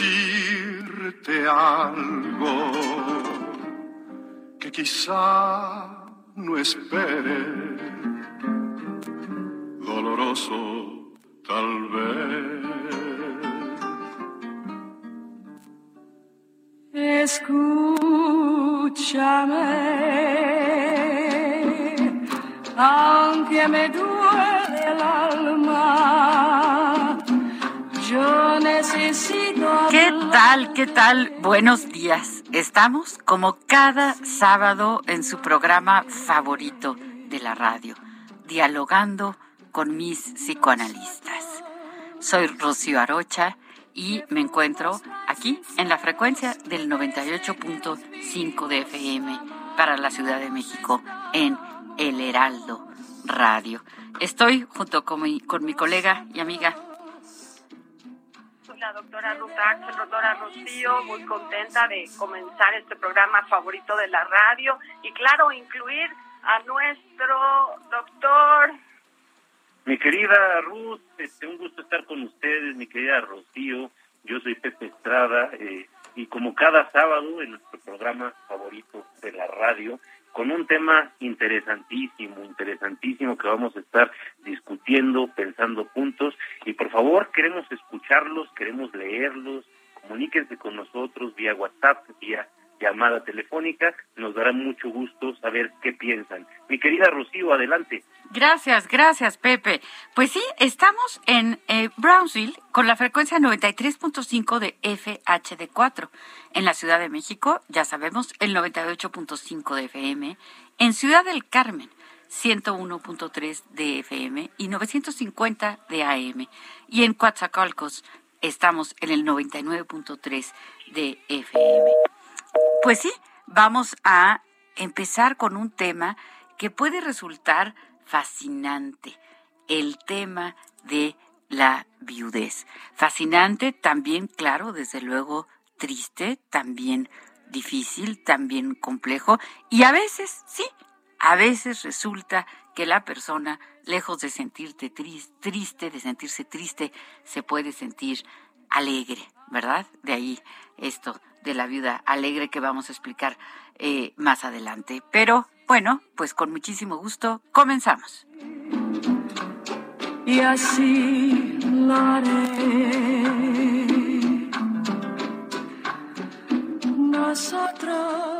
Decirte algo que quizá no espere. Doloroso, tal vez. Escúchame, aunque me duele ¿Qué tal? Buenos días. Estamos como cada sábado en su programa favorito de la radio, dialogando con mis psicoanalistas. Soy Rocío Arocha y me encuentro aquí en la frecuencia del 98.5 de FM para la Ciudad de México en El Heraldo Radio. Estoy junto con con mi colega y amiga la doctora Ruth Axel, doctora Rocío, muy contenta de comenzar este programa favorito de la radio y claro, incluir a nuestro doctor mi querida Ruth, este, un gusto estar con ustedes, mi querida Rocío. Yo soy Pepe Estrada eh, y como cada sábado en nuestro programa favorito de la radio, con un tema interesantísimo, interesantísimo que vamos a estar discutiendo, pensando juntos. Y por favor, queremos escucharlos, queremos leerlos, comuníquense con nosotros vía WhatsApp, vía llamada telefónica. Nos dará mucho gusto saber qué piensan. Mi querida Rocío, adelante. Gracias, gracias, Pepe. Pues sí, estamos en eh, Brownsville con la frecuencia 93.5 de FHD4. En la Ciudad de México, ya sabemos, el 98.5 de FM. En Ciudad del Carmen, 101.3 de FM y 950 de AM. Y en Coatzacoalcos, estamos en el 99.3 de FM. Pues sí, vamos a empezar con un tema que puede resultar fascinante, el tema de la viudez. Fascinante, también, claro, desde luego triste, también difícil, también complejo, y a veces, sí, a veces resulta que la persona, lejos de sentirte triste, de sentirse triste, se puede sentir alegre, ¿verdad? De ahí esto de la viuda alegre que vamos a explicar eh, más adelante. Pero bueno, pues con muchísimo gusto comenzamos. Y así lo haré. Nosotros.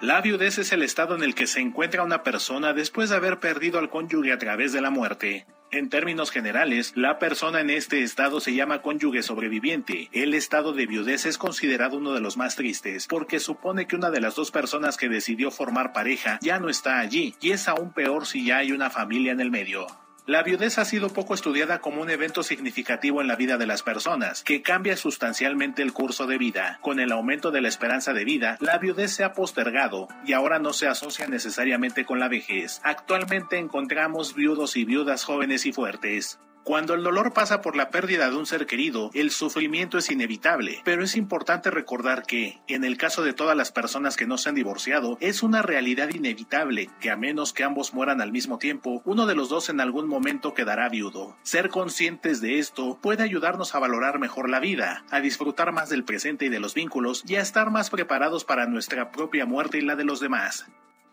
La viudez es el estado en el que se encuentra una persona después de haber perdido al cónyuge a través de la muerte. En términos generales, la persona en este estado se llama cónyuge sobreviviente. El estado de viudez es considerado uno de los más tristes porque supone que una de las dos personas que decidió formar pareja ya no está allí y es aún peor si ya hay una familia en el medio. La viudez ha sido poco estudiada como un evento significativo en la vida de las personas, que cambia sustancialmente el curso de vida. Con el aumento de la esperanza de vida, la viudez se ha postergado y ahora no se asocia necesariamente con la vejez. Actualmente encontramos viudos y viudas jóvenes y fuertes. Cuando el dolor pasa por la pérdida de un ser querido, el sufrimiento es inevitable, pero es importante recordar que, en el caso de todas las personas que no se han divorciado, es una realidad inevitable que a menos que ambos mueran al mismo tiempo, uno de los dos en algún momento quedará viudo. Ser conscientes de esto puede ayudarnos a valorar mejor la vida, a disfrutar más del presente y de los vínculos y a estar más preparados para nuestra propia muerte y la de los demás.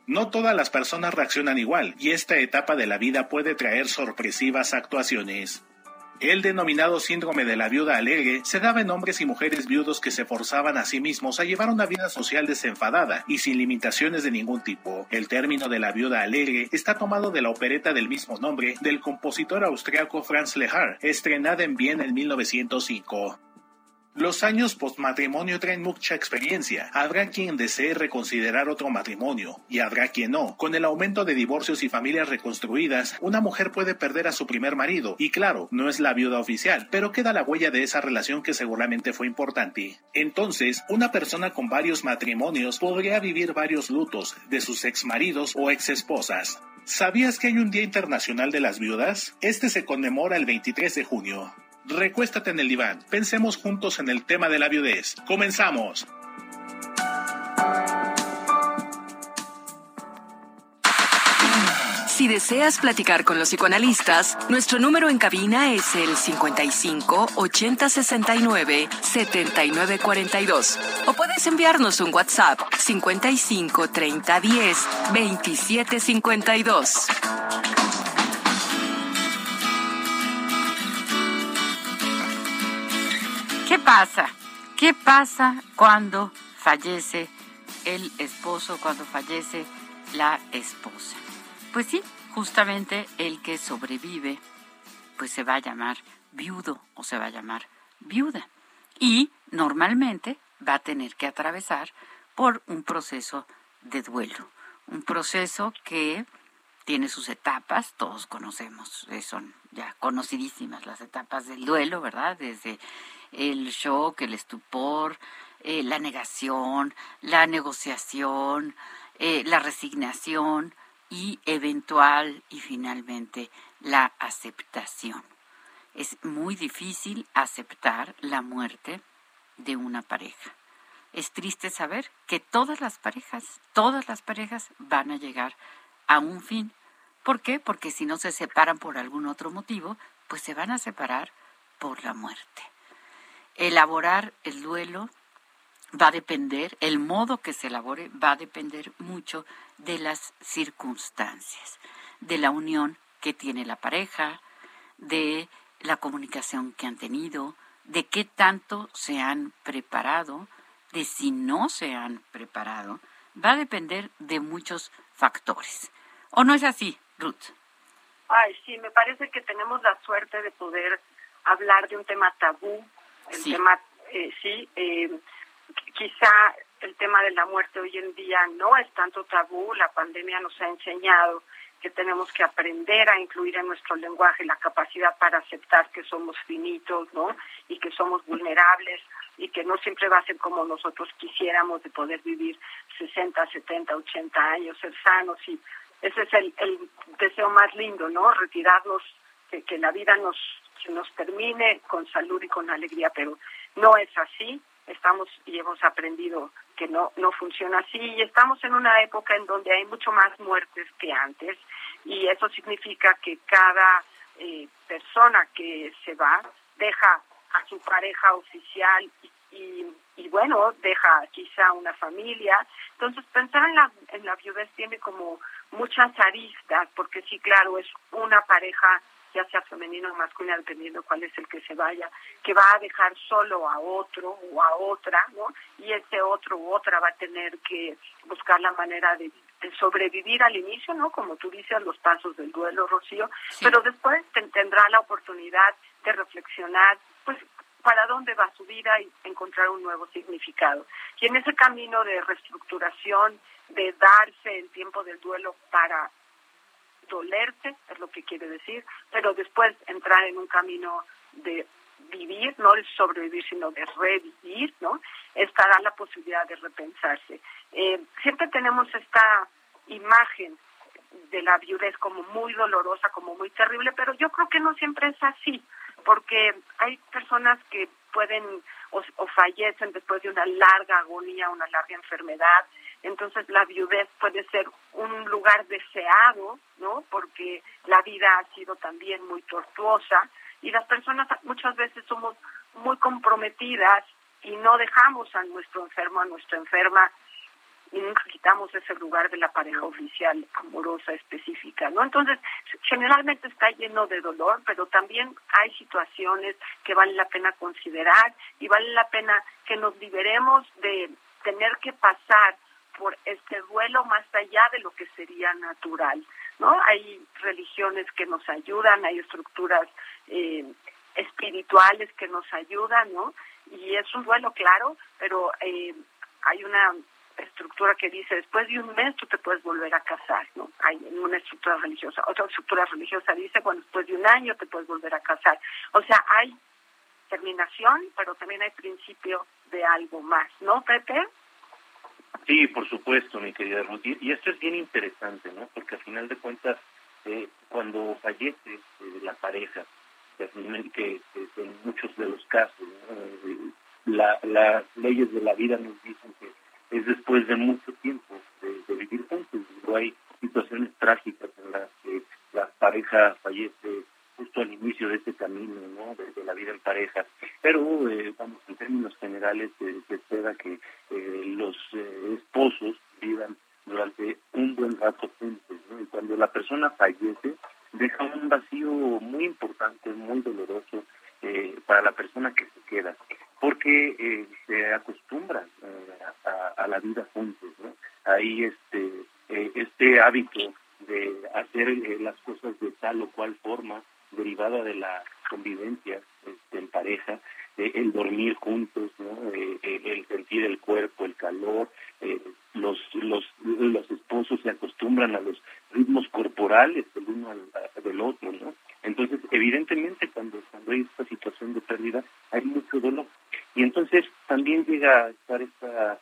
No todas las personas reaccionan igual, y esta etapa de la vida puede traer sorpresivas actuaciones. El denominado síndrome de la viuda alegre se daba en hombres y mujeres viudos que se forzaban a sí mismos a llevar una vida social desenfadada y sin limitaciones de ningún tipo. El término de la viuda alegre está tomado de la opereta del mismo nombre del compositor austriaco Franz Lehár, estrenada en Viena en 1905. Los años postmatrimonio traen mucha experiencia. Habrá quien desee reconsiderar otro matrimonio y habrá quien no. Con el aumento de divorcios y familias reconstruidas, una mujer puede perder a su primer marido y claro, no es la viuda oficial, pero queda la huella de esa relación que seguramente fue importante. Entonces, una persona con varios matrimonios podría vivir varios lutos de sus exmaridos o exesposas. ¿Sabías que hay un Día Internacional de las Viudas? Este se conmemora el 23 de junio. Recuéstate en el diván. Pensemos juntos en el tema de la viudez. Comenzamos. Si deseas platicar con los psicoanalistas, nuestro número en cabina es el 55 80 69 79 42. O puedes enviarnos un WhatsApp 55 30 10 27 52. ¿Qué pasa? ¿Qué pasa cuando fallece el esposo, cuando fallece la esposa? Pues sí, justamente el que sobrevive, pues se va a llamar viudo o se va a llamar viuda. Y normalmente va a tener que atravesar por un proceso de duelo, un proceso que tiene sus etapas, todos conocemos, eh, son ya conocidísimas las etapas del duelo, ¿verdad? Desde el shock, el estupor, eh, la negación, la negociación, eh, la resignación y eventual y finalmente la aceptación. Es muy difícil aceptar la muerte de una pareja. Es triste saber que todas las parejas, todas las parejas van a llegar a un fin. ¿Por qué? Porque si no se separan por algún otro motivo, pues se van a separar por la muerte elaborar el duelo va a depender, el modo que se elabore va a depender mucho de las circunstancias, de la unión que tiene la pareja, de la comunicación que han tenido, de qué tanto se han preparado, de si no se han preparado, va a depender de muchos factores. ¿O no es así, Ruth? Ay, sí, me parece que tenemos la suerte de poder hablar de un tema tabú el tema, eh, sí, eh, quizá el tema de la muerte hoy en día no es tanto tabú, la pandemia nos ha enseñado que tenemos que aprender a incluir en nuestro lenguaje la capacidad para aceptar que somos finitos, ¿no? Y que somos vulnerables y que no siempre va a ser como nosotros quisiéramos de poder vivir 60, 70, 80 años, ser sanos y ese es el, el deseo más lindo, ¿no? Retirarnos, que, que la vida nos nos termine con salud y con alegría, pero no es así. Estamos y hemos aprendido que no no funciona así y estamos en una época en donde hay mucho más muertes que antes y eso significa que cada eh, persona que se va deja a su pareja oficial y, y, bueno, deja quizá una familia. Entonces, pensar en la, en la viudez tiene como muchas aristas, porque sí, claro, es una pareja ya sea femenino o masculino, dependiendo cuál es el que se vaya, que va a dejar solo a otro o a otra, ¿no? Y ese otro u otra va a tener que buscar la manera de, sobrevivir al inicio, ¿no? Como tú dices, los pasos del duelo, Rocío, pero después tendrá la oportunidad de reflexionar, pues, para dónde va su vida y encontrar un nuevo significado. Y en ese camino de reestructuración, de darse el tiempo del duelo para dolerse, es lo que quiere decir, pero después entrar en un camino de vivir, no de sobrevivir, sino de revivir, ¿no? Estará la posibilidad de repensarse. Eh, siempre tenemos esta imagen de la viudez como muy dolorosa, como muy terrible, pero yo creo que no siempre es así, porque hay personas que pueden o, o fallecen después de una larga agonía, una larga enfermedad, entonces la viudez puede ser un lugar deseado, ¿no? Porque la vida ha sido también muy tortuosa y las personas muchas veces somos muy comprometidas y no dejamos a nuestro enfermo, a nuestra enferma y nunca quitamos ese lugar de la pareja oficial amorosa específica, ¿no? Entonces, generalmente está lleno de dolor, pero también hay situaciones que vale la pena considerar y vale la pena que nos liberemos de tener que pasar por este duelo más allá de lo que sería natural, ¿no? Hay religiones que nos ayudan, hay estructuras eh, espirituales que nos ayudan, ¿no? Y es un duelo, claro, pero eh, hay una estructura que dice después de un mes tú te puedes volver a casar, ¿no? Hay una estructura religiosa. Otra estructura religiosa dice, bueno, después de un año te puedes volver a casar. O sea, hay terminación, pero también hay principio de algo más, ¿no, Pepe? Sí, por supuesto, mi querida Ruth. Y esto es bien interesante, ¿no? Porque al final de cuentas, eh, cuando fallece eh, la pareja, que, que, en muchos de los casos, eh, la, las leyes de la vida nos dicen que es después de mucho tiempo de, vivir juntos. hay situaciones trágicas en las que la pareja fallece justo al inicio de este camino, ¿no? De, la vida en pareja. Pero, eh, vamos, en términos generales, eh, se espera que eh, los eh, esposos vivan durante un buen rato juntos, ¿no? Y cuando la persona fallece, deja un vacío muy importante, muy doloroso para la persona que se queda, porque se acostumbran a, a, la vida juntos, ¿no? Ahí este, este hábito de hacer las cosas de tal o cual forma, derivada de la convivencia este, en pareja, eh, el dormir juntos, ¿no? Eh, eh, el sentir el cuerpo, el calor, los, los, los esposos se acostumbran a los ritmos corporales del uno al, del otro, ¿no? Entonces, evidentemente, cuando, cuando hay esta situación de pérdida, hay mucho dolor. Y entonces también llega a estar esta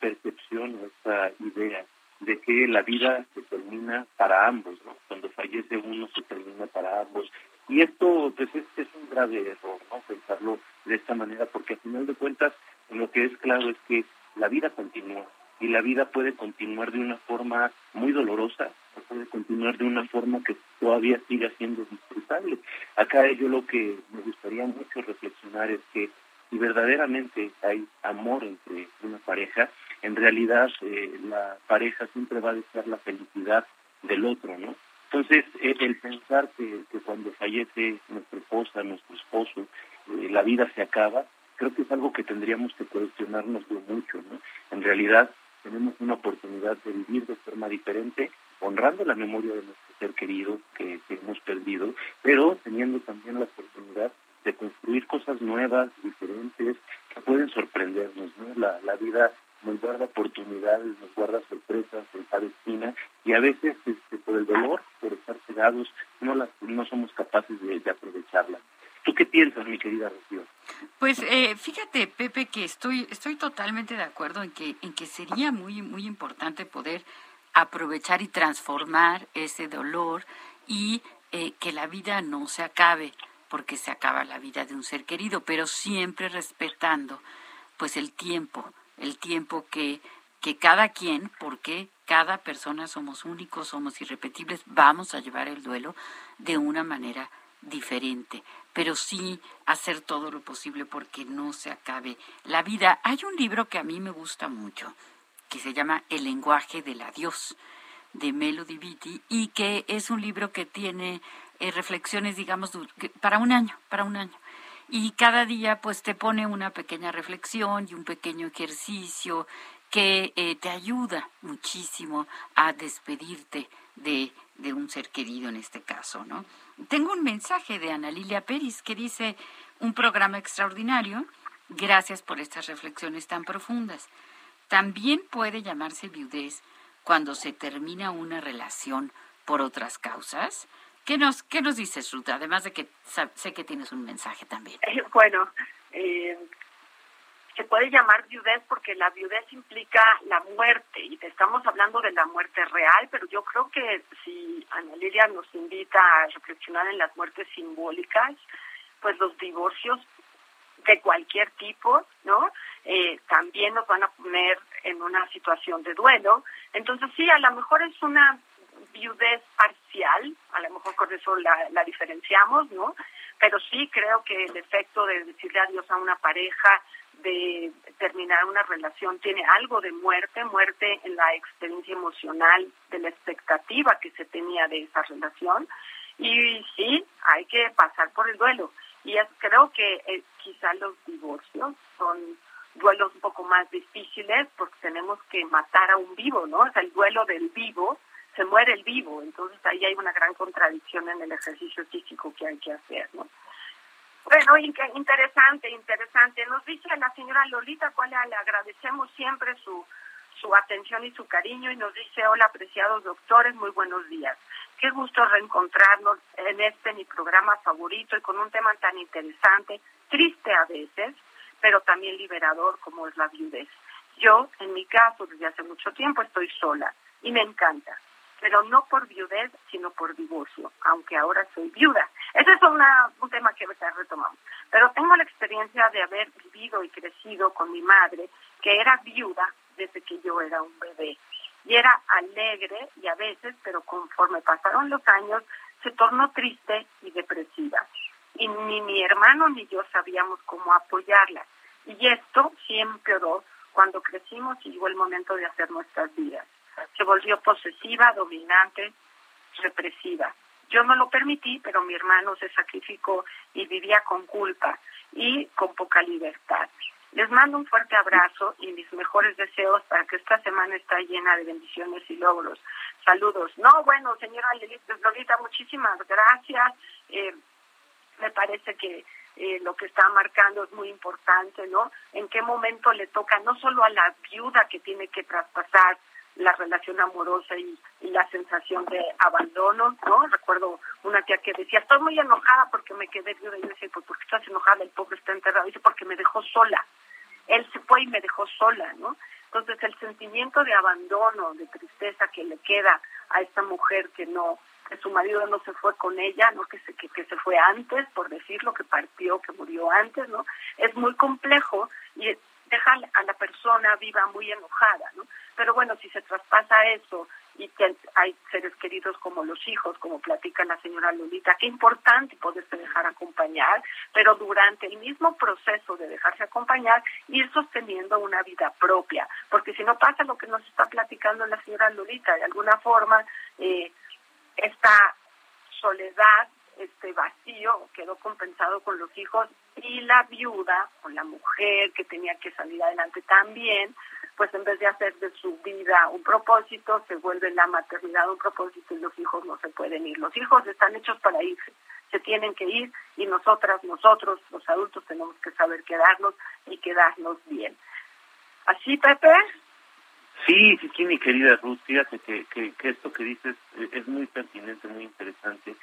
percepción, esta idea de que la vida se termina para ambos, ¿no? Cuando fallece uno se termina para ambos. Y esto, pues, es, un grave error, ¿no? Pensarlo de esta manera, porque al final de cuentas, lo que es claro es que la vida continúa y la vida puede continuar de una forma muy dolorosa puede continuar de una forma que todavía siga siendo disfrutable. Acá yo lo que me gustaría mucho reflexionar es que si verdaderamente hay amor entre una pareja, en realidad eh, la pareja siempre va a desear la felicidad del otro, ¿no? Entonces, eh, el pensar que, cuando fallece nuestra esposa, nuestro esposo, eh, la vida se acaba, creo que es algo que tendríamos que cuestionarnos mucho, ¿no? En realidad, tenemos una oportunidad de vivir de forma diferente, honrando la memoria de nuestro ser querido que, hemos perdido, pero teniendo también la oportunidad de construir cosas nuevas, diferentes, que pueden sorprendernos, ¿no? La, la vida nos guarda oportunidades, nos guarda sorpresas cada esquina y a veces este, por el dolor, por no, no somos capaces de, de aprovecharla. ¿Tú qué piensas, mi querida Rocío? Pues eh, fíjate, Pepe, que estoy, estoy totalmente de acuerdo en que, en que sería muy, muy importante poder aprovechar y transformar ese dolor y eh, que la vida no se acabe, porque se acaba la vida de un ser querido, pero siempre respetando pues el tiempo, el tiempo que, que cada quien, porque cada persona somos únicos, somos irrepetibles, vamos a llevar el duelo de una manera diferente, pero sí hacer todo lo posible porque no se acabe la vida. Hay un libro que a mí me gusta mucho, que se llama El lenguaje del adiós, de Melody Beatty, y que es un libro que tiene eh, reflexiones, digamos, para un año, para un año. Y cada día pues te pone una pequeña reflexión y un pequeño ejercicio que eh, te ayuda muchísimo a despedirte de, de, un ser querido en este caso, ¿no? Tengo un mensaje de Ana Lilia Pérez que dice un programa extraordinario, gracias por estas reflexiones tan profundas. También puede llamarse viudez cuando se termina una relación por otras causas. ¿Qué nos, qué nos dices, Ruth? Además de que sé que tienes un mensaje también. Eh, bueno, eh, se puede llamar viudez porque la viudez implica la muerte y te estamos hablando de la muerte real, pero yo creo que si Ana Lilia nos invita a reflexionar en las muertes simbólicas, pues los divorcios de cualquier tipo, ¿no? Eh, también nos van a poner en una situación de duelo. Entonces sí, a lo mejor es una viudez parcial, a lo mejor con eso la, la diferenciamos, ¿no? Pero sí creo que el efecto de decirle adiós a una pareja, de terminar una relación tiene algo de muerte, muerte en la experiencia emocional, de la expectativa que se tenía de esa relación. Y sí, hay que pasar por el duelo. Y es, creo que eh, quizá los divorcios son duelos un poco más difíciles porque tenemos que matar a un vivo, ¿no? O sea, el duelo del vivo, se muere el vivo. Entonces ahí hay una gran contradicción en el ejercicio físico que hay que hacer, ¿no? Bueno, interesante, interesante. Nos dice la señora Lolita, cual le agradecemos siempre su, su atención y su cariño, y nos dice, hola, apreciados doctores, muy buenos días. Qué gusto reencontrarnos en este mi programa favorito y con un tema tan interesante, triste a veces, pero también liberador como es la viudez. Yo, en mi caso, desde hace mucho tiempo estoy sola y me encanta pero no por viudez, sino por divorcio, aunque ahora soy viuda. Ese es una, un tema que retomamos. Pero tengo la experiencia de haber vivido y crecido con mi madre, que era viuda desde que yo era un bebé. Y era alegre y a veces, pero conforme pasaron los años, se tornó triste y depresiva. Y ni mi hermano ni yo sabíamos cómo apoyarla. Y esto sí empeoró cuando crecimos y llegó el momento de hacer nuestras vidas se volvió posesiva, dominante, represiva. Yo no lo permití, pero mi hermano se sacrificó y vivía con culpa y con poca libertad. Les mando un fuerte abrazo y mis mejores deseos para que esta semana esté llena de bendiciones y logros. Saludos. No, bueno, señora Lolita, muchísimas gracias. Eh, me parece que eh, lo que está marcando es muy importante, ¿no? En qué momento le toca no solo a la viuda que tiene que traspasar la relación amorosa y, la sensación de abandono, ¿no? Recuerdo una tía que decía, estoy muy enojada porque me quedé viuda. Y yo decía, pues, ¿por qué estás enojada? El pobre está enterrado. dice, porque me dejó sola. Él se fue y me dejó sola, ¿no? Entonces, el sentimiento de abandono, de tristeza que le queda a esta mujer que no, que su marido no se fue con ella, ¿no? Que se, que, que se fue antes, por decirlo, que partió, que murió antes, ¿no? Es muy complejo y deja a la persona viva muy enojada, ¿no? Pero bueno, si se traspasa eso y que hay seres queridos como los hijos, como platica la señora Lolita, qué importante poderse dejar acompañar, pero durante el mismo proceso de dejarse acompañar, ir sosteniendo una vida propia, porque si no pasa lo que nos está platicando la señora Lolita, de alguna forma, eh, esta soledad este vacío quedó compensado con los hijos y la viuda con la mujer que tenía que salir adelante también, pues en vez de hacer de su vida un propósito, se vuelve la maternidad un propósito y los hijos no se pueden ir. Los hijos están hechos para irse, se tienen que ir y nosotras, nosotros, los adultos, tenemos que saber quedarnos y quedarnos bien. ¿Así, Pepe? Sí, sí, sí, mi querida Ruth, fíjate que, que esto que dices es muy pertinente, muy interesante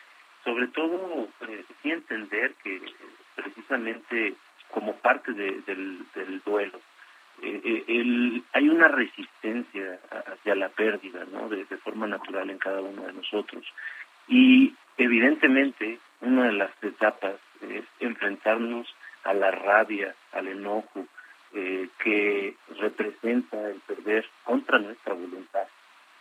sobre todo eh, sí entender que precisamente como parte del, duelo eh, eh, el, hay una resistencia hacia la pérdida ¿no? de, forma natural en cada uno de nosotros y evidentemente una de las etapas es enfrentarnos a la rabia al enojo eh, que representa el perder contra nuestra voluntad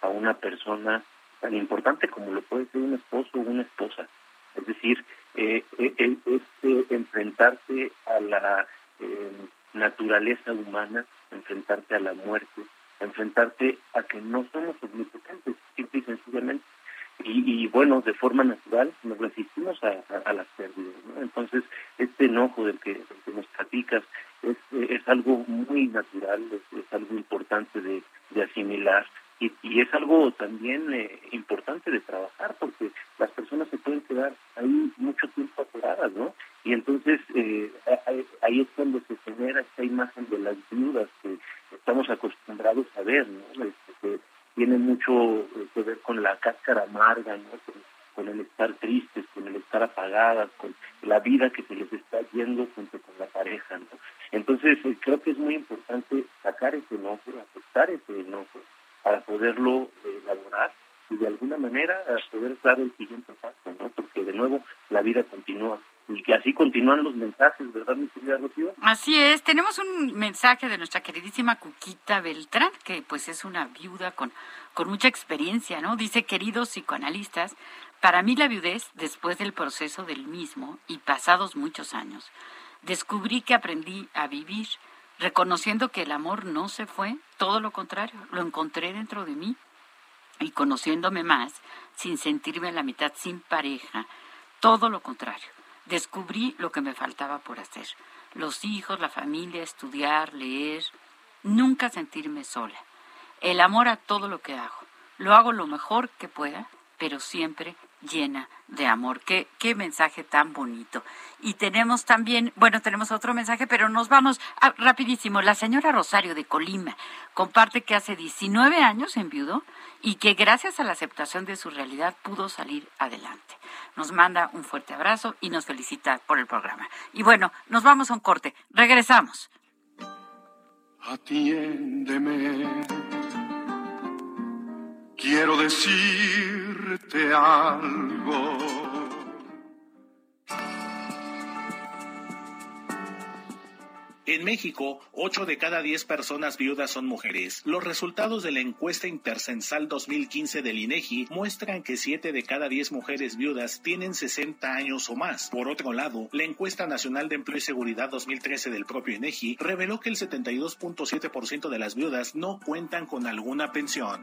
a una persona tan importante como lo puede ser un esposo o una esposa. Es decir, eh, eh, eh enfrentarse a la eh, naturaleza humana, enfrentarse a la muerte, enfrentarte a que no somos omnipotentes, simple y sencillamente. Y, bueno, de forma natural nos resistimos a, las pérdidas. Entonces, este enojo del que, nos platicas es, algo muy natural, es, algo importante de asimilar y, y es algo también eh, importante de trabajar porque las personas se pueden quedar ahí mucho tiempo atoradas, ¿no? Y entonces eh, ahí es cuando se genera esta imagen de las viudas que estamos acostumbrados a ver, ¿no? Este, que tiene mucho eh, que ver con la cáscara amarga, ¿no? Con, el estar tristes, con el estar apagadas, con la vida que se les está yendo junto con la pareja, ¿no? Entonces, eh, creo que es muy importante sacar ese enojo, aceptar ese enojo para poderlo eh, elaborar y de alguna manera poder dar el siguiente paso, ¿no? Porque de nuevo la vida continúa y que así continúan los mensajes, ¿verdad, mi querida Rocío? Así es, tenemos un mensaje de nuestra queridísima Cuquita Beltrán, que pues es una viuda con, con mucha experiencia, ¿no? Dice, queridos psicoanalistas, para mí la viudez, después del proceso del mismo y pasados muchos años, descubrí que aprendí a vivir, reconociendo que el amor no se fue, todo lo contrario, lo encontré dentro de mí y conociéndome más, sin sentirme a la mitad sin pareja, todo lo contrario descubrí lo que me faltaba por hacer. Los hijos, la familia, estudiar, leer, nunca sentirme sola. El amor a todo lo que hago. Lo hago lo mejor que pueda, pero siempre llena de amor. Qué, qué mensaje tan bonito. Y tenemos también, bueno, tenemos otro mensaje, pero nos vamos rapidísimo. La señora Rosario de Colima comparte que hace 19 años enviudó y que gracias a la aceptación de su realidad pudo salir adelante. Nos manda un fuerte abrazo y nos felicita por el programa. Y bueno, nos vamos a un corte. Regresamos. Atiéndeme. Quiero decirte algo En México, 8 de cada 10 personas viudas son mujeres. Los resultados de la encuesta intercensal 2015 del INEGI muestran que 7 de cada 10 mujeres viudas tienen 60 años o más. Por otro lado, la encuesta nacional de empleo y seguridad 2013 del propio INEGI reveló que el 72.7% de las viudas no cuentan con alguna pensión.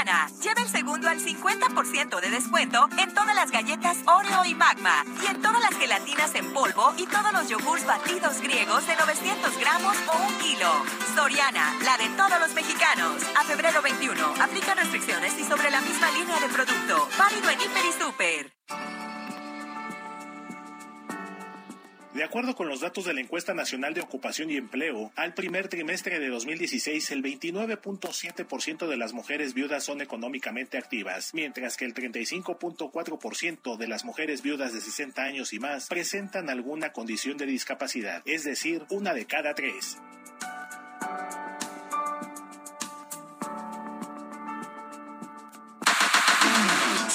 Lleva el segundo al 50% de descuento en todas las galletas Oreo y Magma y en todas las gelatinas en polvo y todos los yogurts batidos griegos de 900 gramos o un kilo. Soriana, la de todos los mexicanos. A febrero 21, aplica restricciones y sobre la misma línea de producto. Válido en Hiper y Super. De acuerdo con los datos de la encuesta nacional de ocupación y empleo, al primer trimestre de 2016 el 29.7% de las mujeres viudas son económicamente activas, mientras que el 35.4% de las mujeres viudas de 60 años y más presentan alguna condición de discapacidad, es decir, una de cada tres.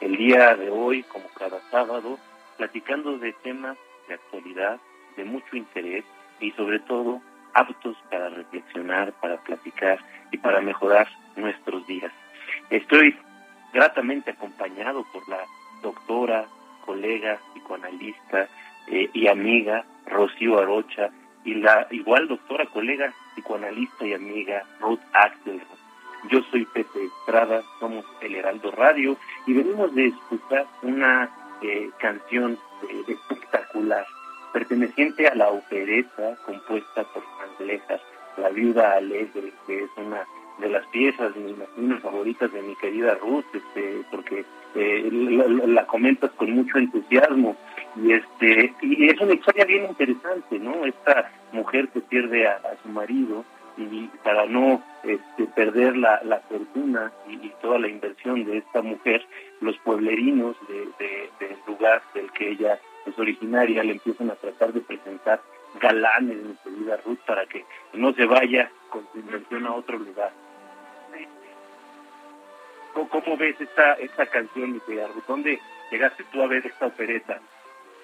El día de hoy, como cada sábado, platicando de temas de actualidad de mucho interés y sobre todo aptos para reflexionar, para platicar y para mejorar nuestros días. Estoy gratamente acompañado por la doctora, colega, psicoanalista eh, y amiga Rocío Arocha y la igual doctora, colega, psicoanalista y amiga Ruth Axel. Yo soy Pepe Estrada, somos El Heraldo Radio y venimos de escuchar una eh, canción eh, espectacular perteneciente a la opereta compuesta por Anglejas, La Viuda Alegre, que es una de las piezas, mis, mis favoritas de mi querida Ruth, este, porque eh, la, comentas con mucho entusiasmo y este y es una historia bien interesante, ¿no? Esta mujer que pierde a, su marido y para no este, perder la, fortuna y, toda la inversión de esta mujer, los pueblerinos de, del lugar del que ella es originaria le empiezan a tratar de presentar galanes, mi querida Ruth, para que no se vaya con su inversión a otro lugar. ¿Cómo, ves esta, esta canción, mi querida Ruth? ¿Dónde llegaste tú a ver esta opereta?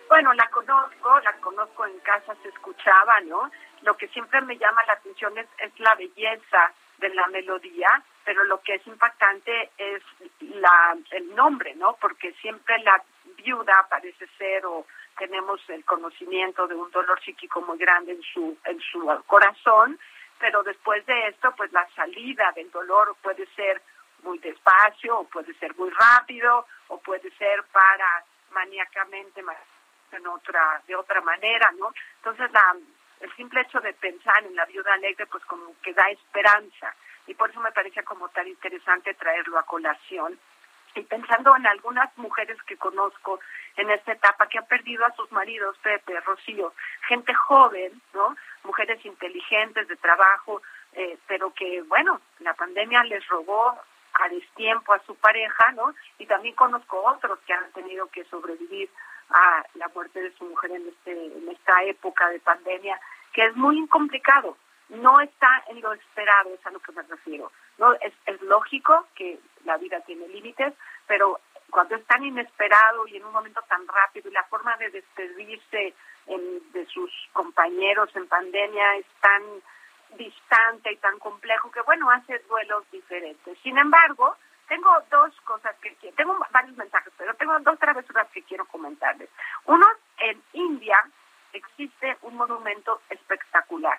Bueno, la conozco, la conozco en casa, se escuchaba, ¿no? Lo que siempre me llama la atención es, es la belleza de la melodía, pero lo que es impactante es la, el nombre, ¿no? Porque siempre la viuda parece ser o tenemos el conocimiento de un dolor psíquico muy grande en su, en su corazón, pero después de esto, pues la salida del dolor puede ser muy despacio, o puede ser muy rápido, o puede ser para maníacamente en otra, de otra manera, ¿no? Entonces la, el simple hecho de pensar en la viuda alegre, pues como que da esperanza, y por eso me parece como tan interesante traerlo a colación. Y pensando en algunas mujeres que conozco en esta etapa que han perdido a sus maridos, Pepe, Rocío, gente joven, ¿no? Mujeres inteligentes de trabajo, eh, pero que, bueno, la pandemia les robó a destiempo a su pareja, ¿no? Y también conozco otros que han tenido que sobrevivir a la muerte de su mujer en, este, en esta época de pandemia, que es muy complicado. No está en lo esperado, es a lo que me refiero. No es, es lógico que la vida tiene límites, pero cuando es tan inesperado y en un momento tan rápido y la forma de despedirse de sus compañeros en pandemia es tan distante y tan complejo que, bueno, hace duelos diferentes. Sin embargo, tengo dos cosas que quiero, tengo varios mensajes, pero tengo dos travesuras que quiero comentarles. Uno, en India existe un monumento espectacular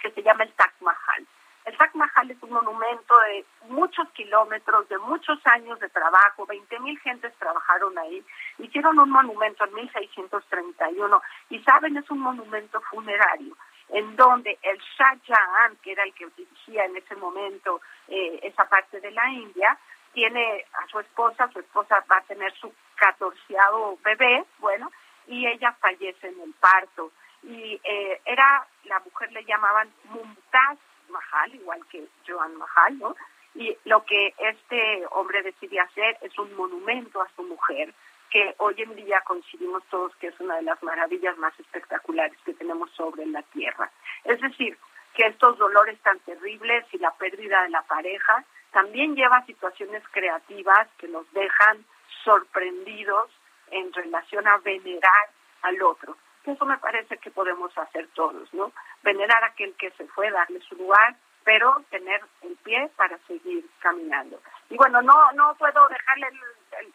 que se llama el Taj Mahal. El Taj Mahal es un monumento de muchos kilómetros, de muchos años de trabajo, 20 mil gentes trabajaron ahí, hicieron un monumento en 1631 y saben, es un monumento funerario en donde el Shah Jahan, que era el que dirigía en ese momento eh, esa parte de la India, tiene a su esposa, su esposa va a tener su catorceavo bebé, bueno, y ella fallece en el parto. Y eh, era, la mujer le llamaban Mumtaz Mahal, igual que Joan Mahal, ¿no? Y lo que este hombre decide hacer es un monumento a su mujer, que hoy en día coincidimos todos que es una de las maravillas más espectaculares que tenemos sobre la tierra. Es decir, que estos dolores tan terribles y la pérdida de la pareja también lleva a situaciones creativas que nos dejan sorprendidos en relación a venerar al otro. Eso me parece que podemos hacer todos, ¿no? Venerar a aquel que se fue, darle su lugar, pero tener el pie para seguir caminando. Y bueno, no no puedo dejarle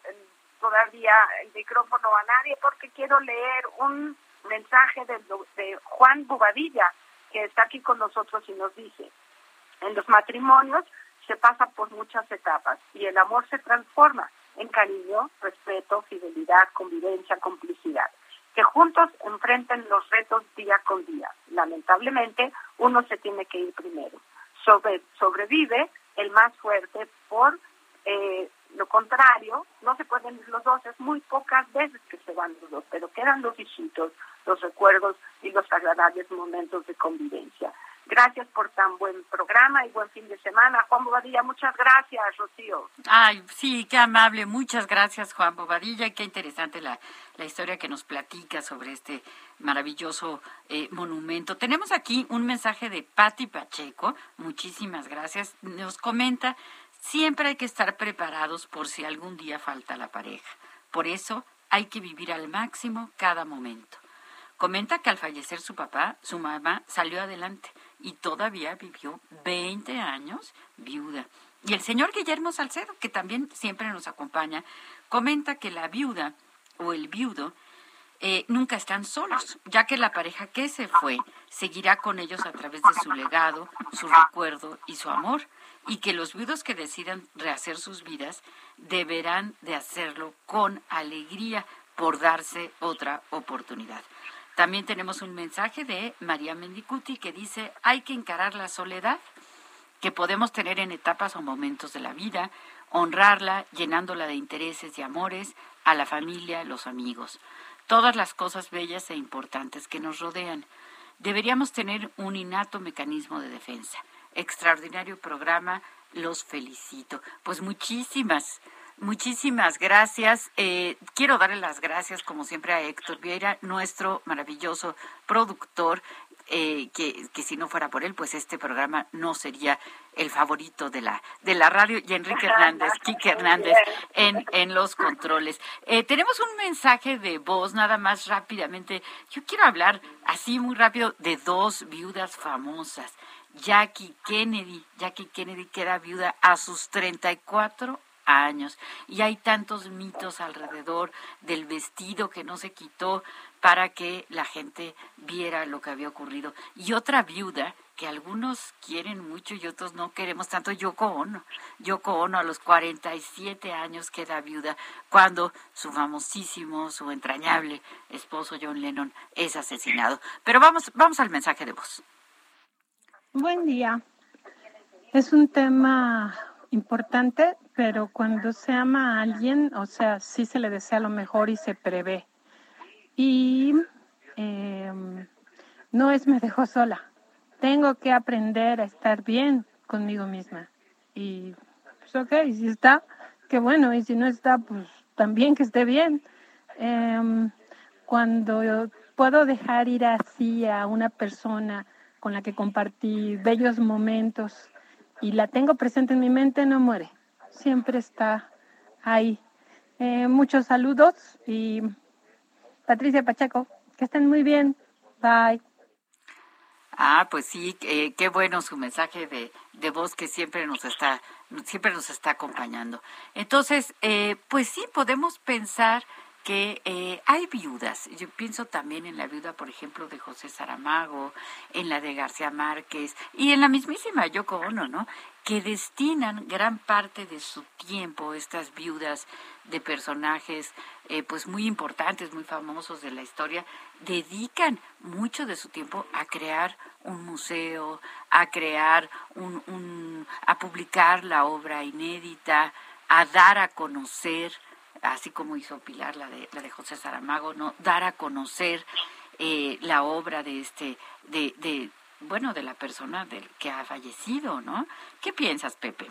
el todavía el micrófono a nadie porque quiero leer un mensaje de, Juan Bubadilla, que está aquí con nosotros y nos dice, en los matrimonios se pasa por muchas etapas y el amor se transforma en cariño, respeto, fidelidad, convivencia, complicidad, que juntos enfrenten los retos día con día. Lamentablemente, uno se tiene que ir primero. Sobre, sobrevive el más fuerte por eh, lo contrario, no se pueden ir los dos, es muy pocas veces que se van los dos, pero quedan los visitos, los recuerdos y los agradables momentos de convivencia. Gracias por tan buen programa y buen fin de semana. Juan Bobadilla, muchas gracias, Rocío. Ay, sí, qué amable. Muchas gracias, Juan Bobadilla. Qué interesante la, la historia que nos platica sobre este maravilloso eh, monumento. Tenemos aquí un mensaje de Patti Pacheco. Muchísimas gracias. Nos comenta Siempre hay que estar preparados por si algún día falta la pareja. Por eso hay que vivir al máximo cada momento. Comenta que al fallecer su papá, su mamá salió adelante y todavía vivió 20 años viuda. Y el señor Guillermo Salcedo, que también siempre nos acompaña, comenta que la viuda o el viudo eh, nunca están solos, ya que la pareja que se fue seguirá con ellos a través de su legado, su recuerdo y su amor, y que los viudos que decidan rehacer sus vidas deberán de hacerlo con alegría por darse otra oportunidad. También tenemos un mensaje de María Mendicuti que dice, hay que encarar la soledad que podemos tener en etapas o momentos de la vida, honrarla llenándola de intereses y amores a la familia, los amigos todas las cosas bellas e importantes que nos rodean. Deberíamos tener un innato mecanismo de defensa. Extraordinario programa, los felicito. Pues muchísimas, muchísimas gracias. Eh, quiero darle las gracias, como siempre, a Héctor Vieira, nuestro maravilloso productor, eh, que, que, si no fuera por él, pues este programa no sería el favorito de la, de la radio, y Enrique Hernández, Kike Hernández en, en los controles. Eh, tenemos un mensaje de voz, nada más rápidamente. Yo quiero hablar así muy rápido de dos viudas famosas. Jackie Kennedy, Jackie Kennedy que era viuda a sus 34 años y hay tantos mitos alrededor del vestido que no se quitó para que la gente viera lo que había ocurrido. Y otra viuda que algunos quieren mucho y otros no queremos tanto, Yoko Ono. Yoko Ono a los 47 años queda viuda cuando su famosísimo, su entrañable esposo John Lennon es asesinado. Pero vamos, vamos al mensaje de voz. Buen día. Es un tema importante, pero cuando se ama a alguien, o sea, sí se le desea lo mejor y se prevé. Y em, no es me dejó sola. Tengo que aprender a estar bien conmigo misma. Y pues ok, si está, qué bueno. Y si no está, pues también que esté bien. Em, cuando puedo dejar ir así a una persona con la que compartí bellos momentos y la tengo presente en mi mente, no muere. Siempre está ahí. Eh, muchos saludos y Patricia Pacheco, que estén muy bien. Bye. Ah, pues sí, eh, qué bueno su mensaje de, de voz que siempre nos está, siempre nos está acompañando. Entonces, eh, pues sí, podemos pensar que eh, hay viudas. Yo pienso también en la viuda, por ejemplo, de José Saramago, en la de García Márquez y en la mismísima Yoko Ono, ¿no? Que destinan gran parte de su tiempo, estas viudas de personajes eh, pues muy importantes, muy famosos de la historia, dedican mucho de su tiempo a crear un museo, a crear un, un a publicar la obra inédita, a dar a conocer así como hizo Pilar, la de, la de José Saramago, ¿no? dar a conocer eh, la obra de este, de, de, bueno, de la persona del que ha fallecido, ¿no? ¿Qué piensas, Pepe?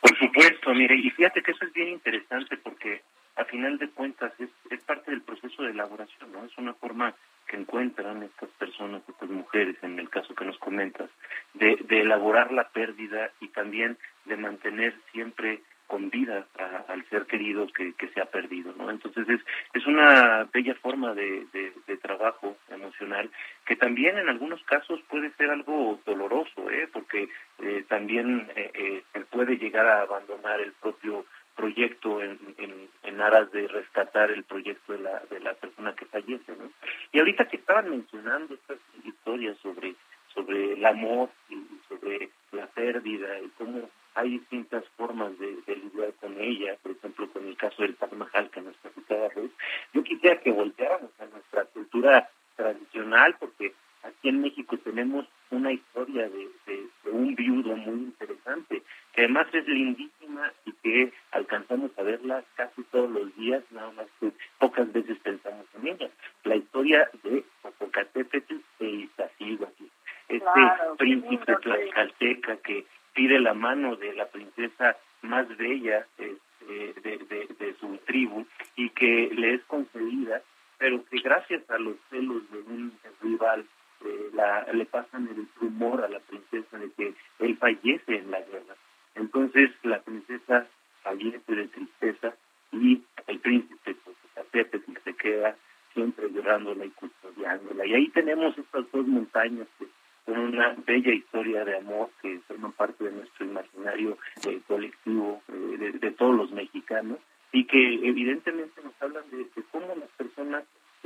Por supuesto, mire, y fíjate que eso es bien interesante porque a final de cuentas es, es parte del proceso de elaboración, ¿no? Es una forma que encuentran estas personas, estas mujeres, en el caso que nos comentas, de, de elaborar la pérdida y también de mantener siempre con vida al ser querido que, se ha perdido, ¿no? Entonces es, es una bella forma de, de, trabajo emocional que también en algunos casos puede ser algo doloroso, ¿eh? Porque eh, también eh, eh, él puede llegar a abandonar el propio proyecto en, en, en, aras de rescatar el proyecto de la, de la persona que fallece, ¿no? Y ahorita que estaban mencionando estas historias sobre sobre el amor y sobre la pérdida y cómo hay distintas formas de, de, lidiar con ella, por ejemplo, con el caso del Taj Mahal que nos platicaba Ruth. Yo quisiera que volteáramos a nuestra cultura tradicional, porque aquí en México tenemos una historia de, de, de, un viudo muy interesante, que además es lindísima y que alcanzamos a verla casi todos los días, nada más que pocas veces pensamos en ella. La historia de Popocatépetl e Iztaccíhuatl, este claro, príncipe tlaxcalteca que pide la mano de la princesa más bella eh, de, de, de, su tribu y que le es concedida, pero que gracias a los celos de un rival eh, la, le pasan el rumor a la princesa de que él fallece en la guerra. Entonces la princesa fallece de tristeza y el príncipe pues, se se queda siempre llorándola y custodiándola. Y ahí tenemos estas dos montañas que con una bella historia de amor que forma parte de nuestro imaginario eh, colectivo eh, de, de, todos los mexicanos y que evidentemente nos hablan de, de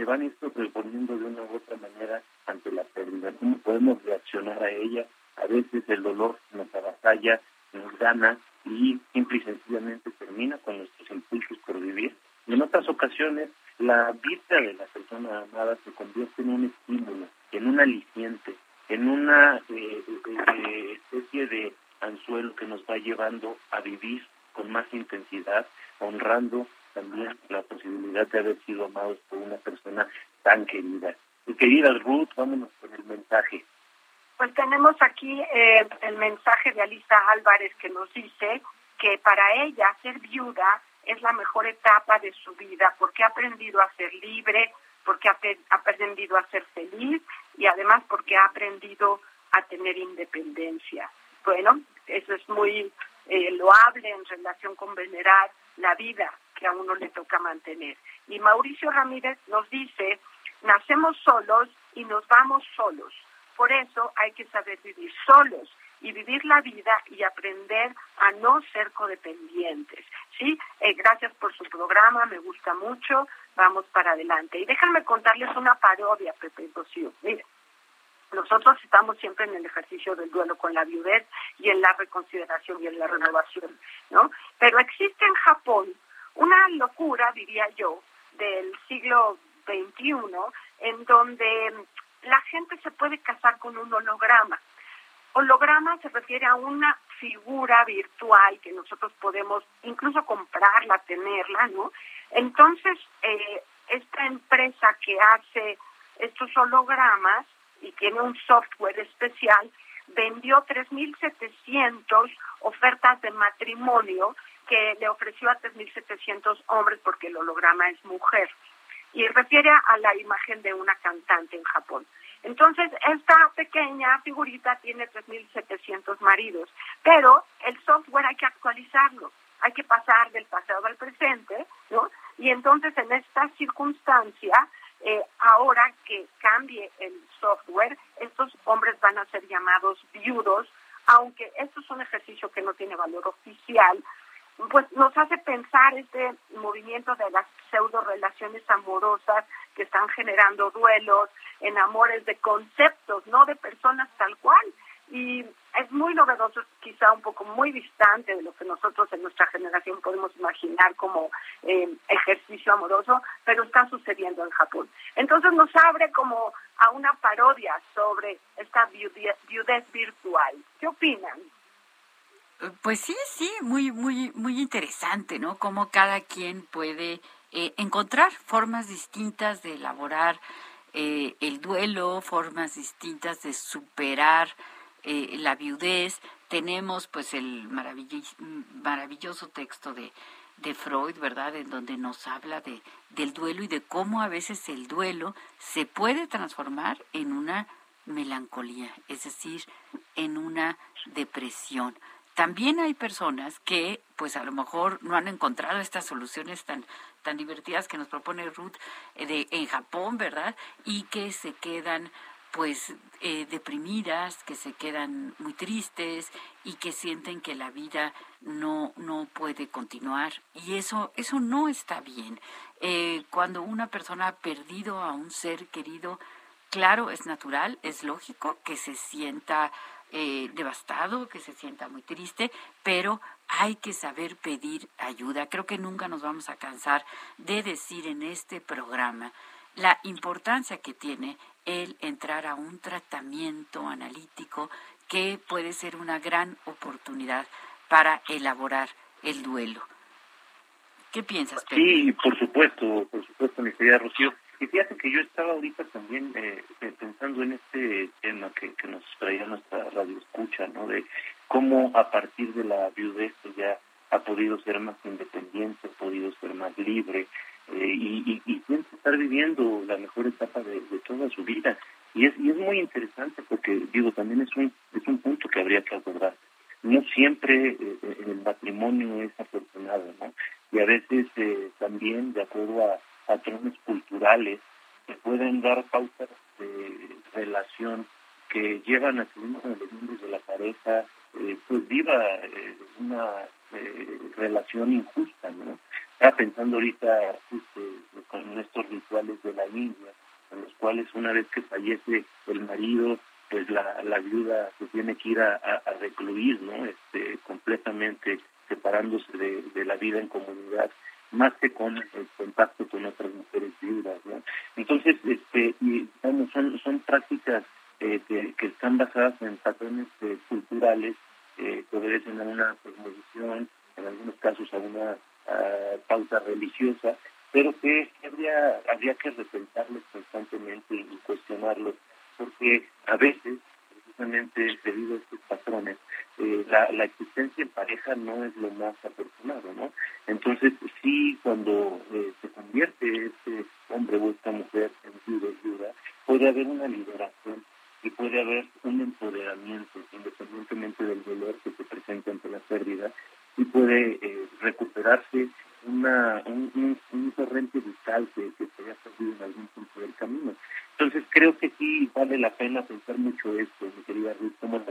van a ir reponiendo de una u otra manera ante la pérdida, cómo podemos reaccionar a ella. A veces el dolor nos avasalla, nos gana y simple y sencillamente termina con nuestros impulsos por vivir. Y en otras ocasiones la vida de la persona amada se convierte en un estímulo, en un aliciente, en una eh, eh, especie de anzuelo que nos va llevando a vivir con más intensidad, honrando también la posibilidad de haber sido amados por una persona tan querida. Querida Ruth, vámonos con el mensaje. Pues tenemos aquí eh, el mensaje de Alisa Álvarez que nos dice que para ella ser viuda es la mejor etapa de su vida porque ha aprendido a ser libre, porque ha, aprendido a ser feliz y además porque ha aprendido a tener independencia. Bueno, eso es muy eh, loable en relación con venerar la vida que a uno le toca mantener. Y Mauricio Ramírez nos dice, nacemos solos y nos vamos solos. Por eso hay que saber vivir solos y vivir la vida y aprender a no ser codependientes. ¿sí? Eh, gracias por su programa, me gusta mucho, vamos para adelante. Y déjenme contarles una parodia, Pepe Rocío. Miren, nosotros estamos siempre en el ejercicio del duelo con la viudez y en la reconsideración y en la renovación, ¿no? Pero existe en Japón una locura, diría yo, del siglo XXI, en donde la gente se puede casar con un holograma. Holograma se refiere a una figura virtual que nosotros podemos incluso comprarla, tenerla, ¿no? Entonces, eh, esta empresa que hace estos hologramas y tiene un software especial, vendió 3.700 ofertas de matrimonio que le ofreció a 3.700 hombres porque el holograma es mujer. Y refiere a la imagen de una cantante en Japón. Entonces, esta pequeña figurita tiene 3.700 maridos, pero el software hay que actualizarlo, hay que pasar del pasado al presente, ¿no? Y entonces, en esta circunstancia, eh, ahora que cambie el software, estos hombres van a ser llamados viudos, aunque esto es un ejercicio que no tiene valor oficial, pues nos hace pensar este movimiento de las pseudo relaciones amorosas que están generando duelos, enamores de conceptos, no de personas tal cual. Y es muy novedoso, quizá un poco muy distante de lo que nosotros en nuestra generación podemos imaginar como eh, ejercicio amoroso, pero está sucediendo en Japón. Entonces nos abre como a una parodia sobre esta viudez virtual. ¿Qué opinan? Pues sí, sí, muy, muy, muy interesante, ¿no? Cómo cada quien puede eh, encontrar formas distintas de elaborar eh, el duelo, formas distintas de superar eh, la viudez. Tenemos pues el maravilloso, texto de, de Freud, ¿verdad? En donde nos habla de, del duelo y de cómo a veces el duelo se puede transformar en una melancolía, es decir, en una depresión. También hay personas que, pues a lo mejor no han encontrado estas soluciones tan tan divertidas que nos propone Ruth eh, de, en Japón, ¿verdad? Y que se quedan pues eh, deprimidas, que se quedan muy tristes y que sienten que la vida no, no puede continuar. Y eso, eso no está bien. Eh, cuando una persona ha perdido a un ser querido, claro, es natural, es lógico que se sienta eh, devastado, que se sienta muy triste, pero hay que saber pedir ayuda. Creo que nunca nos vamos a cansar de decir en este programa la importancia que tiene el entrar a un tratamiento analítico que puede ser una gran oportunidad para elaborar el duelo. ¿Qué piensas, Pedro? Sí, por supuesto, por supuesto, mi querida Rocío. Y fíjate que yo estaba ahorita también eh, eh, pensando en este tema que, nos traía nuestra radio escucha, ¿no? De cómo a partir de la viudez pues, ya ha podido ser más independiente, ha podido ser más libre eh, y, y, estar viviendo la mejor etapa de, toda su vida. Y es, y es muy interesante porque, digo, también es un, es un punto que habría que abordar. No siempre el matrimonio es afortunado, ¿no? Y a veces también, de acuerdo a patrones culturales que pueden dar pautas de relación que llevan a que uno de los miembros de la pareja eh, pues viva eh, una eh, relación injusta, ¿no? Estaba pensando ahorita, este, en estos rituales de la India, en los cuales una vez que fallece el marido, pues la, la viuda se tiene que ir a, a, recluir, ¿no? Este, completamente separándose de, de la vida en comunidad más que con el contacto con otras mujeres viudas, ¿no? Entonces, este, y, son, son prácticas eh, que, están basadas en patrones eh, culturales eh, que obedecen a una cosmovisión, en algunos casos a una pauta religiosa, pero que habría, habría que repensarlos constantemente y cuestionarlos, porque a veces, debido a estos patrones, eh, la, la existencia en pareja no es lo más afortunado, ¿no? Entonces, sí, cuando eh, se convierte este hombre o esta mujer en viuda viuda, puede haber una liberación y puede haber un empoderamiento, independientemente del dolor que se presenta ante la pérdida, y puede eh, recuperarse una, un, un, torrente vital que, que se haya perdido en algún punto del camino. Entonces creo que sí vale la pena pensar mucho esto, mi querida Ruth, ¿cómo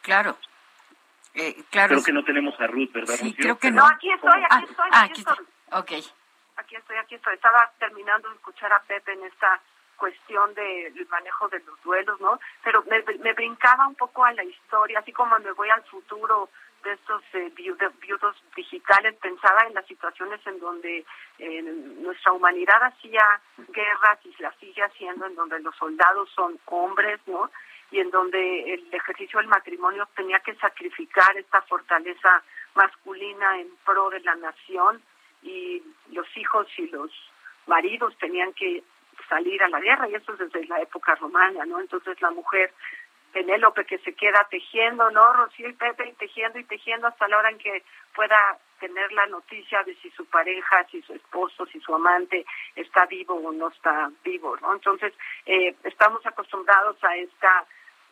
Claro. Eh, claro. Creo que no tenemos a Ruth, ¿verdad? Sí, creo que no. No, aquí estoy, aquí estoy. Ah, aquí, estoy. Ok. Aquí estoy, aquí estoy. Estaba terminando de escuchar a Pepe en esta cuestión del manejo de los duelos, ¿no? Pero me, me brincaba un poco a la historia, así como me voy al futuro de estos eh, viudos digitales, pensaba en las situaciones en donde eh, nuestra humanidad hacía guerras y la sigue haciendo, en donde los soldados son hombres, ¿no? Y en donde el ejercicio del matrimonio tenía que sacrificar esta fortaleza masculina en pro de la nación y los hijos y los maridos tenían que salir a la guerra y eso es desde la época romana, ¿no? Entonces la mujer Penélope que se queda tejiendo, ¿no? Rocío y Pepe y tejiendo y tejiendo hasta la hora en que pueda tener la noticia de si su pareja, si su esposo, si su amante está vivo o no está vivo, ¿no? Entonces, eh, estamos acostumbrados a esta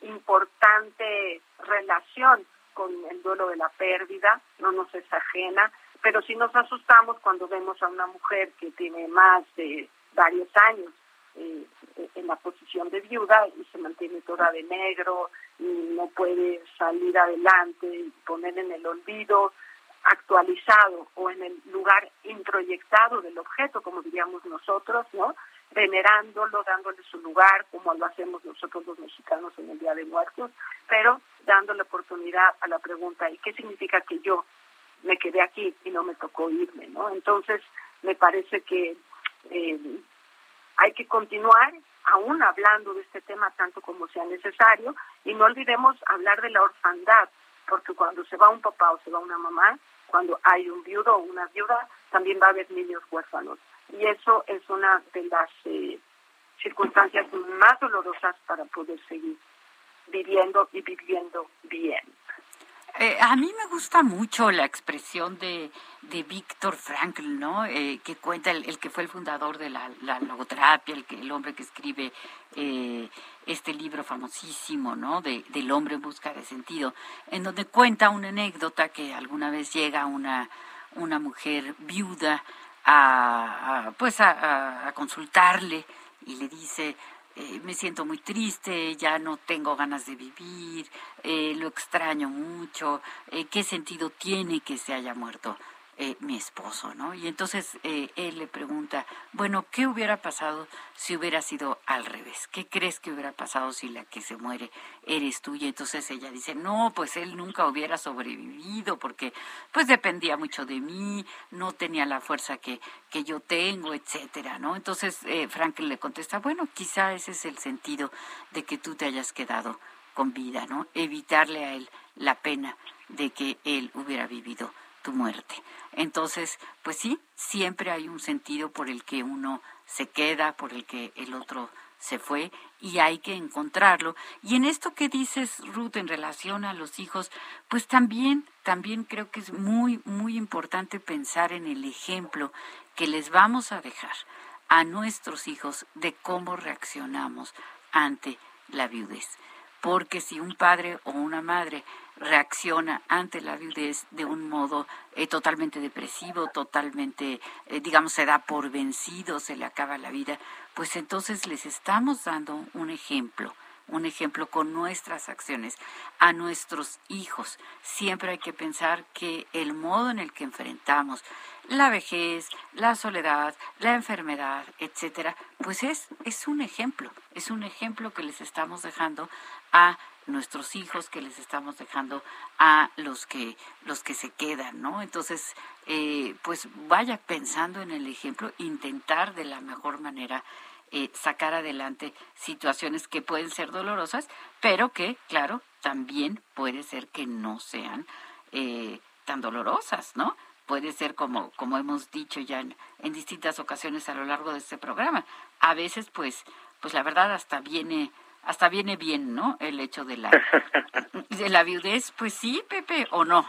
importante relación con el duelo de la pérdida, no nos es ajena, pero sí nos asustamos cuando vemos a una mujer que tiene más de varios años eh, en la posición de viuda y se mantiene toda de negro y no puede salir adelante y poner en el olvido actualizado o en el lugar introyectado del objeto, como diríamos nosotros, ¿no? Venerándolo, dándole su lugar, como lo hacemos nosotros los mexicanos en el Día de Muertos, pero dándole oportunidad a la pregunta, ¿y qué significa que yo me quedé aquí y no me tocó irme, ¿no? Entonces, me parece que eh, hay que continuar aún hablando de este tema tanto como sea necesario y no olvidemos hablar de la orfandad, porque cuando se va un papá o se va una mamá, cuando hay un viudo o una viuda, también va a haber niños huérfanos. Y eso es una de las eh, circunstancias más dolorosas para poder seguir viviendo y viviendo bien. Eh, a mí me gusta mucho la expresión de, de Víctor Frankl, ¿no? Eh, que cuenta el, que fue el fundador de la, logoterapia, el, que, el hombre que escribe eh, este libro famosísimo, ¿no? De, del hombre en busca de sentido, en donde cuenta una anécdota que alguna vez llega una, una mujer viuda a, pues a consultarle y le dice, eh, me siento muy triste, ya no tengo ganas de vivir, eh, lo extraño mucho, eh, ¿qué sentido tiene que se haya muerto? Eh, mi esposo, ¿no? Y entonces eh, él le pregunta, bueno, ¿qué hubiera pasado si hubiera sido al revés? ¿Qué crees que hubiera pasado si la que se muere eres tú? Y entonces ella dice, no, pues él nunca hubiera sobrevivido porque pues dependía mucho de mí, no tenía la fuerza que, que yo tengo, etcétera, ¿no? Entonces eh, Franklin le contesta, bueno, quizá ese es el sentido de que tú te hayas quedado con vida, ¿no? Evitarle a él la pena de que él hubiera vivido tu muerte. Entonces, pues sí, siempre hay un sentido por el que uno se queda, por el que el otro se fue y hay que encontrarlo. Y en esto que dices, Ruth, en relación a los hijos, pues también, también creo que es muy, muy importante pensar en el ejemplo que les vamos a dejar a nuestros hijos de cómo reaccionamos ante la viudez. Porque si un padre o una madre reacciona ante la viudez de un modo eh, totalmente depresivo, totalmente, eh, digamos, se da por vencido, se le acaba la vida, pues entonces les estamos dando un ejemplo, un ejemplo con nuestras acciones a nuestros hijos. Siempre hay que pensar que el modo en el que enfrentamos la vejez, la soledad, la enfermedad, etcétera, pues es, es un ejemplo, es un ejemplo que les estamos dejando a nuestros hijos que les estamos dejando a los que los que se quedan no entonces eh, pues vaya pensando en el ejemplo intentar de la mejor manera eh, sacar adelante situaciones que pueden ser dolorosas, pero que, claro, también puede ser que no sean eh, tan dolorosas, ¿no? Puede ser como, como hemos dicho ya en, en, distintas ocasiones a lo largo de este programa. A veces, pues, pues la verdad hasta viene, hasta viene bien, ¿no? El hecho de la, de la viudez, pues sí, Pepe, o no.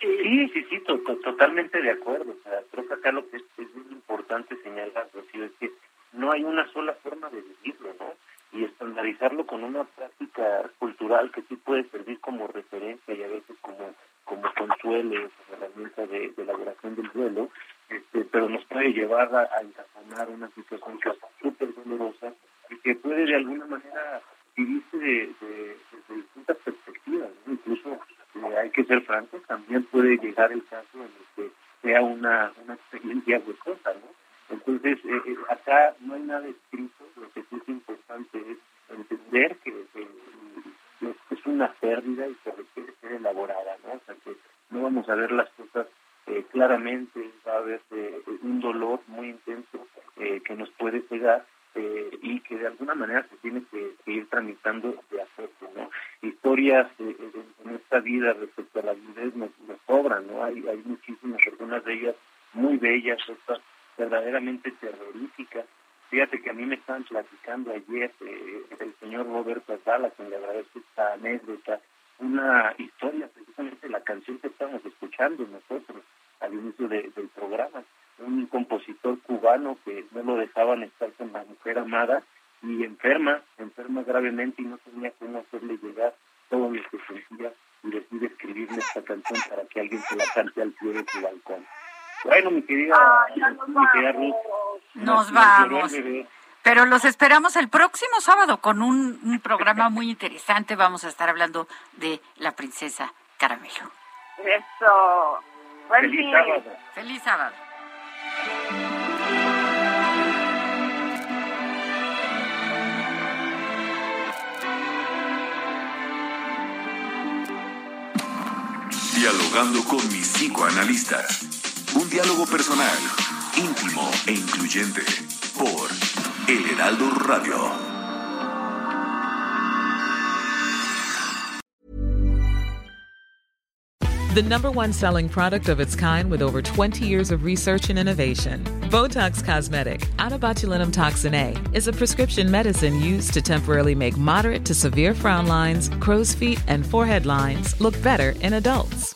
Sí, sí, sí, totalmente de acuerdo. O sea, creo que acá lo que es, es muy importante señalar, Rocío, es que no hay una sola forma de vivirlo, ¿no? Y estandarizarlo con una práctica cultural que sí puede servir como referencia y a veces como como consuelo, herramienta de, de, elaboración del duelo, este, pero nos puede llevar a, a una situación que es súper dolorosa y que puede de alguna manera vivirse de, de, distintas perspectivas. Incluso eh, hay que ser francos, también llegar el caso en el que sea una, una experiencia huecosa, ¿no? Entonces, eh, eh, acá no hay nada escrito, lo que sí es importante es entender que es una pérdida y que requiere ser elaborada, ¿no? O sea, que no vamos a ver las cosas eh, claramente, va a haber un dolor muy intenso que nos puede pegar y que de alguna manera se tiene que, ir tramitando de afecto, ¿no? Historias en esta vida respecto a la vida nos, nos sobran, ¿no? Hay, hay muchísimas, algunas de ellas muy bellas, otras verdaderamente terrorífica. Fíjate que a mí me estaban platicando ayer eh, el señor Roberto Azala, quien le agradezco esta anécdota, una historia, precisamente la canción que estamos escuchando nosotros al inicio del programa, un compositor cubano que no lo dejaban estar con la mujer amada y enferma, enferma gravemente y no tenía cómo hacerle llegar todo lo que sentía y decide escribirle esta canción para que alguien se la cante al pie de su balcón. Bueno, mi querida, Ruth. Nos, vamos. Pero los esperamos el próximo sábado con un, programa muy interesante. Vamos a estar hablando de la princesa Caramelo. Eso. Feliz sábado. Feliz sábado. Dialogando con mis psicoanalistas. Un diálogo personal, íntimo e incluyente por El Heraldo Radio. The number one selling product of its kind with over 20 years of research and innovation. Botox Cosmetic, out toxin A, is a prescription medicine used to temporarily make moderate to severe frown lines, crow's feet, and forehead lines look better in adults.